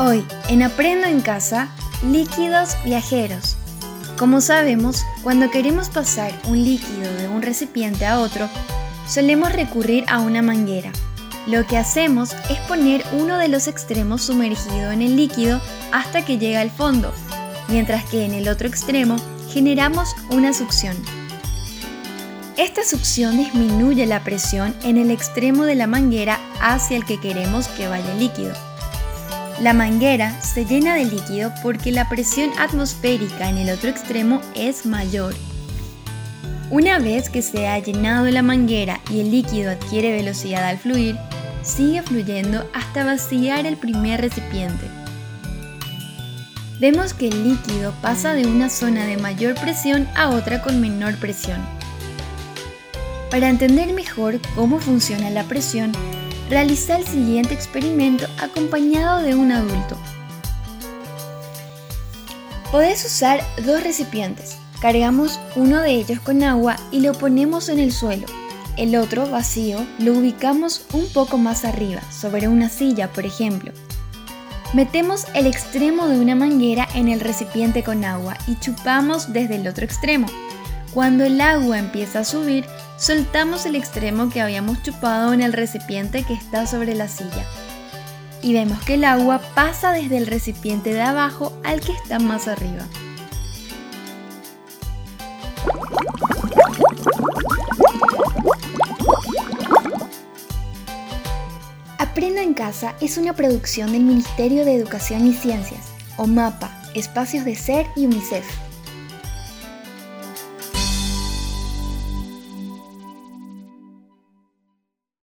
Hoy, en Aprendo en Casa, líquidos viajeros. Como sabemos, cuando queremos pasar un líquido de un recipiente a otro, solemos recurrir a una manguera. Lo que hacemos es poner uno de los extremos sumergido en el líquido hasta que llega al fondo, mientras que en el otro extremo generamos una succión. Esta succión disminuye la presión en el extremo de la manguera hacia el que queremos que vaya el líquido. La manguera se llena de líquido porque la presión atmosférica en el otro extremo es mayor. Una vez que se ha llenado la manguera y el líquido adquiere velocidad al fluir, sigue fluyendo hasta vaciar el primer recipiente. Vemos que el líquido pasa de una zona de mayor presión a otra con menor presión. Para entender mejor cómo funciona la presión, realiza el siguiente experimento acompañado de un adulto. Podés usar dos recipientes. Cargamos uno de ellos con agua y lo ponemos en el suelo. El otro, vacío, lo ubicamos un poco más arriba, sobre una silla, por ejemplo. Metemos el extremo de una manguera en el recipiente con agua y chupamos desde el otro extremo. Cuando el agua empieza a subir, soltamos el extremo que habíamos chupado en el recipiente que está sobre la silla. Y vemos que el agua pasa desde el recipiente de abajo al que está más arriba. Aprenda en Casa es una producción del Ministerio de Educación y Ciencias, o MAPA, Espacios de Ser y UNICEF.